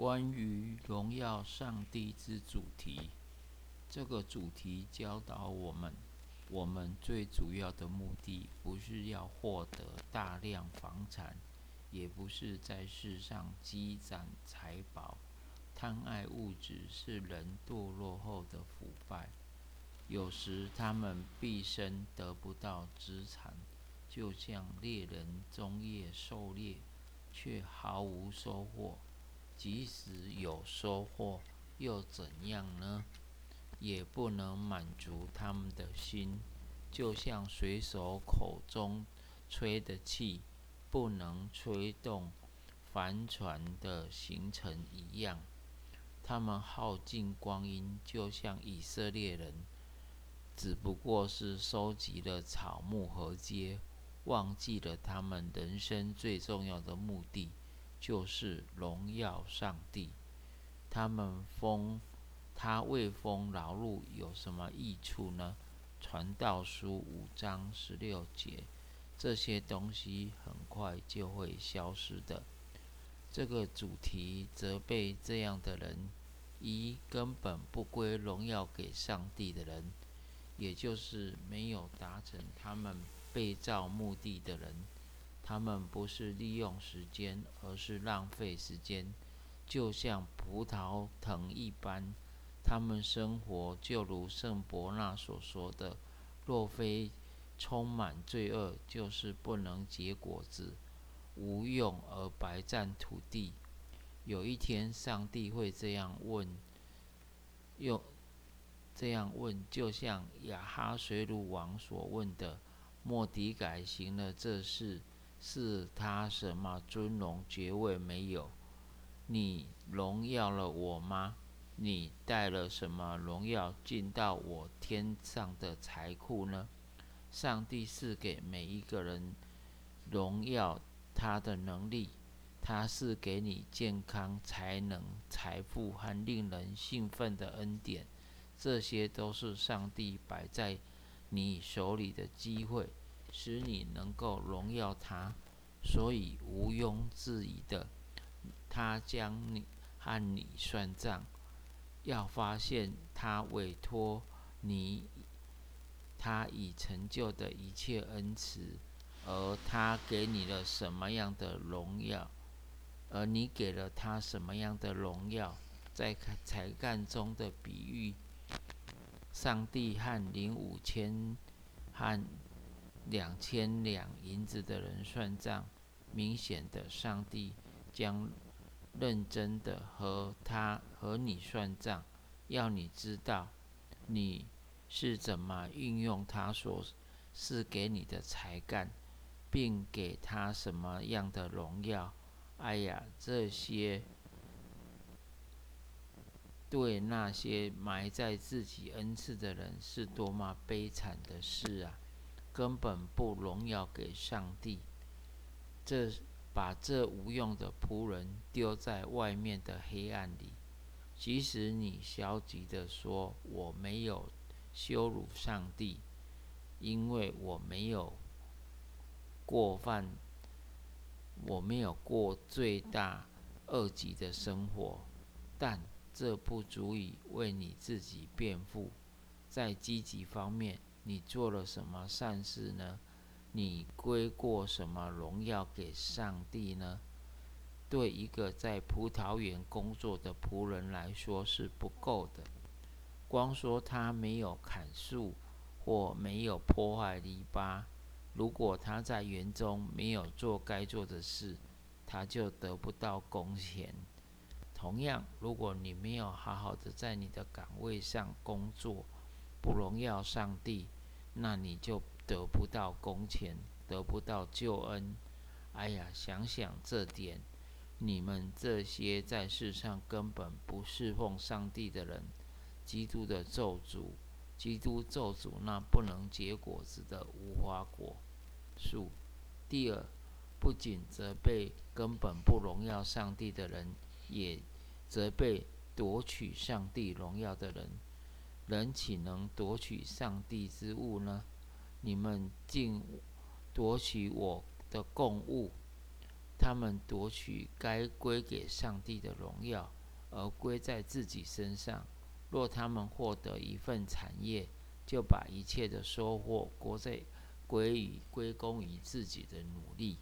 关于荣耀上帝之主题，这个主题教导我们，我们最主要的目的不是要获得大量房产，也不是在世上积攒财宝。贪爱物质是人堕落后的腐败。有时他们毕生得不到资产，就像猎人终夜狩猎，却毫无收获。即使有收获，又怎样呢？也不能满足他们的心，就像水手口中吹的气不能吹动帆船的行程一样。他们耗尽光阴，就像以色列人，只不过是收集了草木和秸，忘记了他们人生最重要的目的。就是荣耀上帝，他们封他为封劳碌有什么益处呢？传道书五章十六节，这些东西很快就会消失的。这个主题责备这样的人：一根本不归荣耀给上帝的人，也就是没有达成他们被造目的的人。他们不是利用时间，而是浪费时间，就像葡萄藤一般。他们生活就如圣伯纳所说的：“若非充满罪恶，就是不能结果子，无用而白占土地。”有一天，上帝会这样问，又这样问，就像亚哈水鲁王所问的：“莫迪改行了这事。”是他什么尊荣爵位没有？你荣耀了我吗？你带了什么荣耀进到我天上的财库呢？上帝是给每一个人荣耀他的能力，他是给你健康、才能、财富和令人兴奋的恩典，这些都是上帝摆在你手里的机会。使你能够荣耀他，所以毋庸置疑的，他将你和你算账，要发现他委托你，他已成就的一切恩慈，而他给你了什么样的荣耀，而你给了他什么样的荣耀，在才干中的比喻，上帝和零五千和。两千两银子的人算账，明显的，上帝将认真的和他和你算账，要你知道你是怎么运用他所赐给你的才干，并给他什么样的荣耀。哎呀，这些对那些埋在自己恩赐的人是多么悲惨的事啊！根本不荣耀给上帝，这把这无用的仆人丢在外面的黑暗里。即使你消极的说我没有羞辱上帝，因为我没有过犯，我没有过最大恶极的生活，但这不足以为你自己辩护。在积极方面。你做了什么善事呢？你归过什么荣耀给上帝呢？对一个在葡萄园工作的仆人来说是不够的。光说他没有砍树或没有破坏篱笆，如果他在园中没有做该做的事，他就得不到工钱。同样，如果你没有好好的在你的岗位上工作，不荣耀上帝，那你就得不到工钱，得不到救恩。哎呀，想想这点，你们这些在世上根本不侍奉上帝的人，基督的咒诅，基督咒诅那不能结果子的无花果树。第二，不仅责备根本不荣耀上帝的人，也责备夺取上帝荣耀的人。人岂能夺取上帝之物呢？你们竟夺取我的供物！他们夺取该归给上帝的荣耀，而归在自己身上。若他们获得一份产业，就把一切的收获归在归于归功于自己的努力，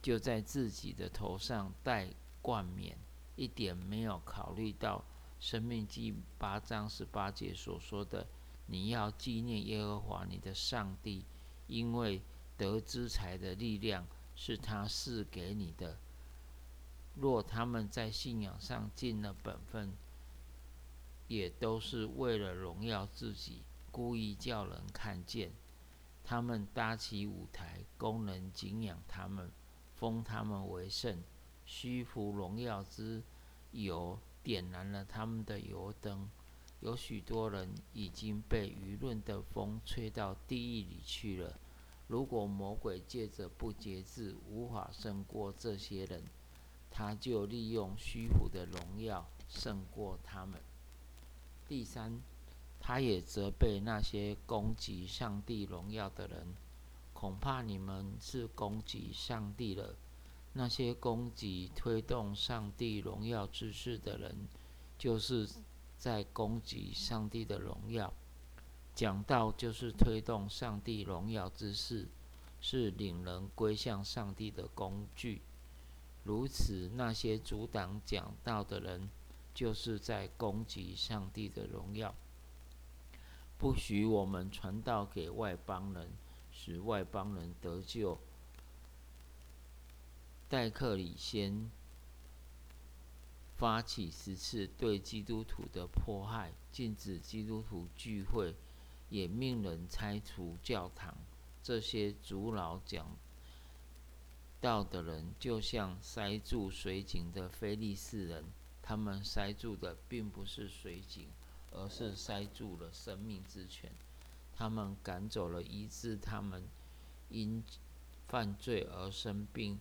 就在自己的头上戴冠冕，一点没有考虑到《生命记》八章十八节所说的：“你要纪念耶和华你的上帝，因为得之财的力量是他赐给你的。”若他们在信仰上尽了本分，也都是为了荣耀自己。故意叫人看见，他们搭起舞台，供人敬仰他们，封他们为圣，虚浮荣耀之油点燃了他们的油灯。有许多人已经被舆论的风吹到地狱里去了。如果魔鬼借着不节制无法胜过这些人，他就利用虚浮的荣耀胜过他们。第三。他也责备那些攻击上帝荣耀的人，恐怕你们是攻击上帝了。那些攻击推动上帝荣耀之事的人，就是在攻击上帝的荣耀。讲道就是推动上帝荣耀之事，是领人归向上帝的工具。如此，那些阻挡讲道的人，就是在攻击上帝的荣耀。不许我们传道给外邦人，使外邦人得救。戴克里先发起十次对基督徒的迫害，禁止基督徒聚会，也命人拆除教堂。这些阻挠讲道的人，就像塞住水井的非利士人，他们塞住的并不是水井。而是塞住了生命之泉，他们赶走了医治他们因犯罪而生病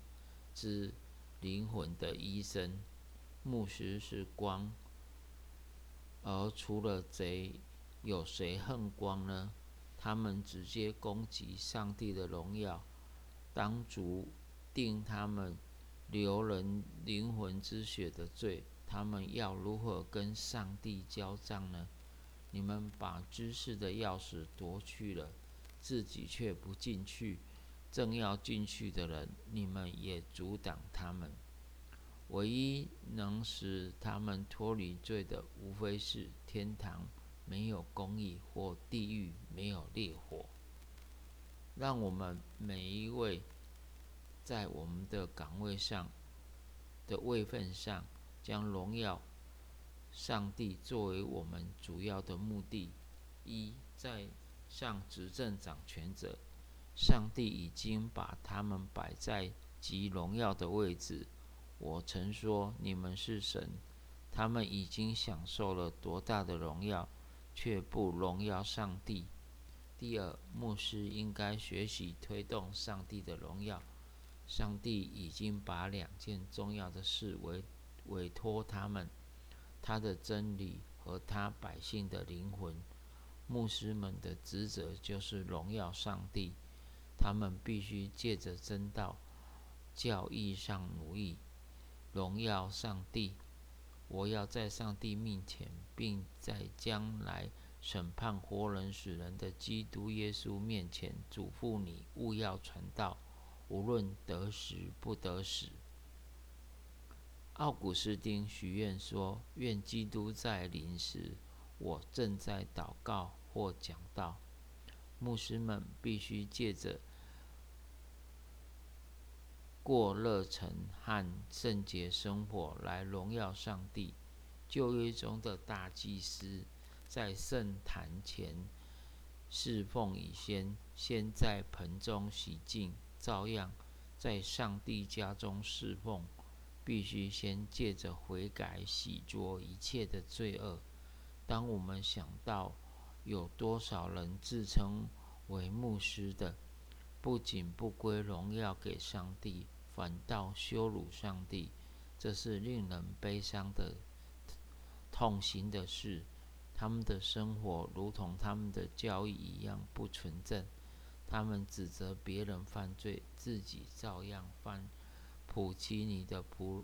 之灵魂的医生。牧师是光，而除了贼，有谁恨光呢？他们直接攻击上帝的荣耀，当主定他们流人灵魂之血的罪。他们要如何跟上帝交账呢？你们把知识的钥匙夺去了，自己却不进去；正要进去的人，你们也阻挡他们。唯一能使他们脱离罪的，无非是天堂没有公义，或地狱没有烈火。让我们每一位在我们的岗位上的位份上。将荣耀上帝作为我们主要的目的。一，在上执政掌权者，上帝已经把他们摆在极荣耀的位置。我曾说你们是神，他们已经享受了多大的荣耀，却不荣耀上帝。第二，牧师应该学习推动上帝的荣耀。上帝已经把两件重要的事委。委托他们，他的真理和他百姓的灵魂。牧师们的职责就是荣耀上帝，他们必须借着真道教义上奴役，荣耀上帝。我要在上帝面前，并在将来审判活人死人的基督耶稣面前，嘱咐你勿要传道，无论得时不得时。奥古斯丁许愿说：“愿基督在临时，我正在祷告或讲道。牧师们必须借着过热忱和圣洁生活来荣耀上帝。旧约中的大祭司在圣坛前侍奉以先，先在盆中洗净，照样在上帝家中侍奉。”必须先借着悔改洗濯一切的罪恶。当我们想到有多少人自称为牧师的，不仅不归荣耀给上帝，反倒羞辱上帝，这是令人悲伤的、痛心的事。他们的生活如同他们的教义一样不纯正。他们指责别人犯罪，自己照样犯。普其尼的仆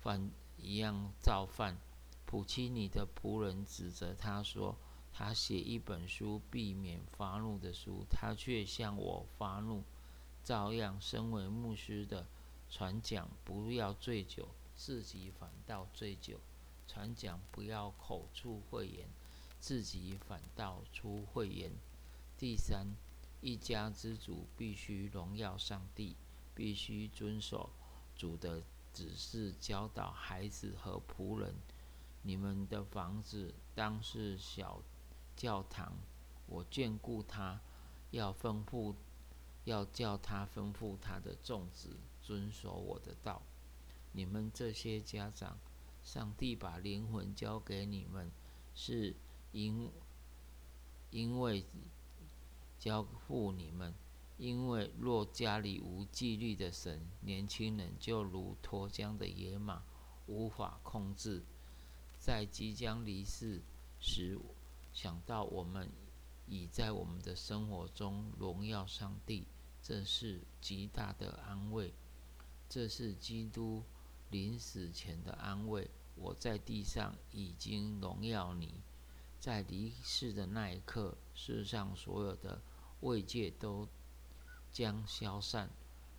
犯一样造犯。普其尼的仆人指责他说：“他写一本书避免发怒的书，他却向我发怒。照样，身为牧师的传讲不要醉酒，自己反倒醉酒；传讲不要口出秽言，自己反倒出秽言。”第三，一家之主必须荣耀上帝，必须遵守。主的指示教导孩子和仆人：你们的房子当是小教堂。我眷顾他，要吩咐，要叫他吩咐他的众子遵守我的道。你们这些家长，上帝把灵魂交给你们，是因因为交付你们。因为若家里无纪律的神，年轻人就如脱缰的野马，无法控制。在即将离世时，想到我们已在我们的生活中荣耀上帝，这是极大的安慰。这是基督临死前的安慰。我在地上已经荣耀你，在离世的那一刻，世上所有的慰藉都。将消散。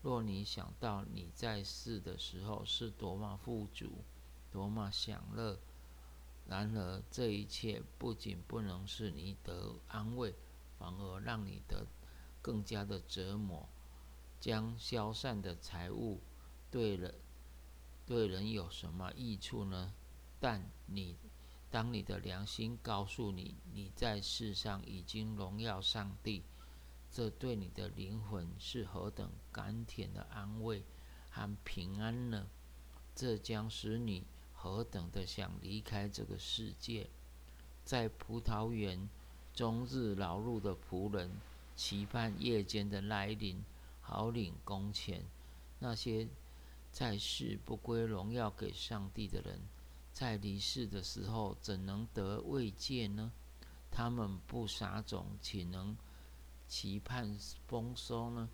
若你想到你在世的时候是多么富足，多么享乐，然而这一切不仅不能使你得安慰，反而让你得更加的折磨。将消散的财物对人对人有什么益处呢？但你当你的良心告诉你，你在世上已经荣耀上帝。这对你的灵魂是何等甘甜的安慰和平安呢？这将使你何等的想离开这个世界。在葡萄园终日劳碌的仆人，期盼夜间的来临，好领工钱。那些在世不归荣耀给上帝的人，在离世的时候怎能得慰藉呢？他们不撒种，岂能？期盼丰收呢？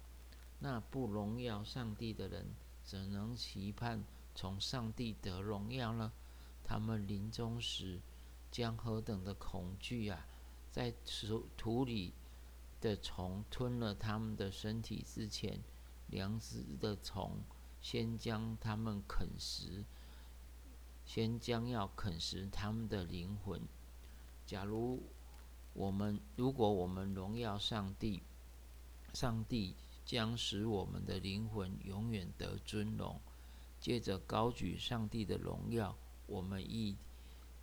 那不荣耀上帝的人，怎能期盼从上帝得荣耀呢？他们临终时将何等的恐惧啊！在土土里的虫吞了他们的身体之前，粮食的虫先将他们啃食，先将要啃食他们的灵魂。假如。我们如果我们荣耀上帝，上帝将使我们的灵魂永远得尊荣。借着高举上帝的荣耀，我们亦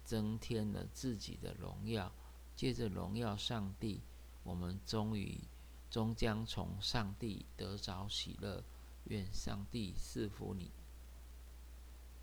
增添了自己的荣耀。借着荣耀上帝，我们终于终将从上帝得着喜乐。愿上帝赐福你。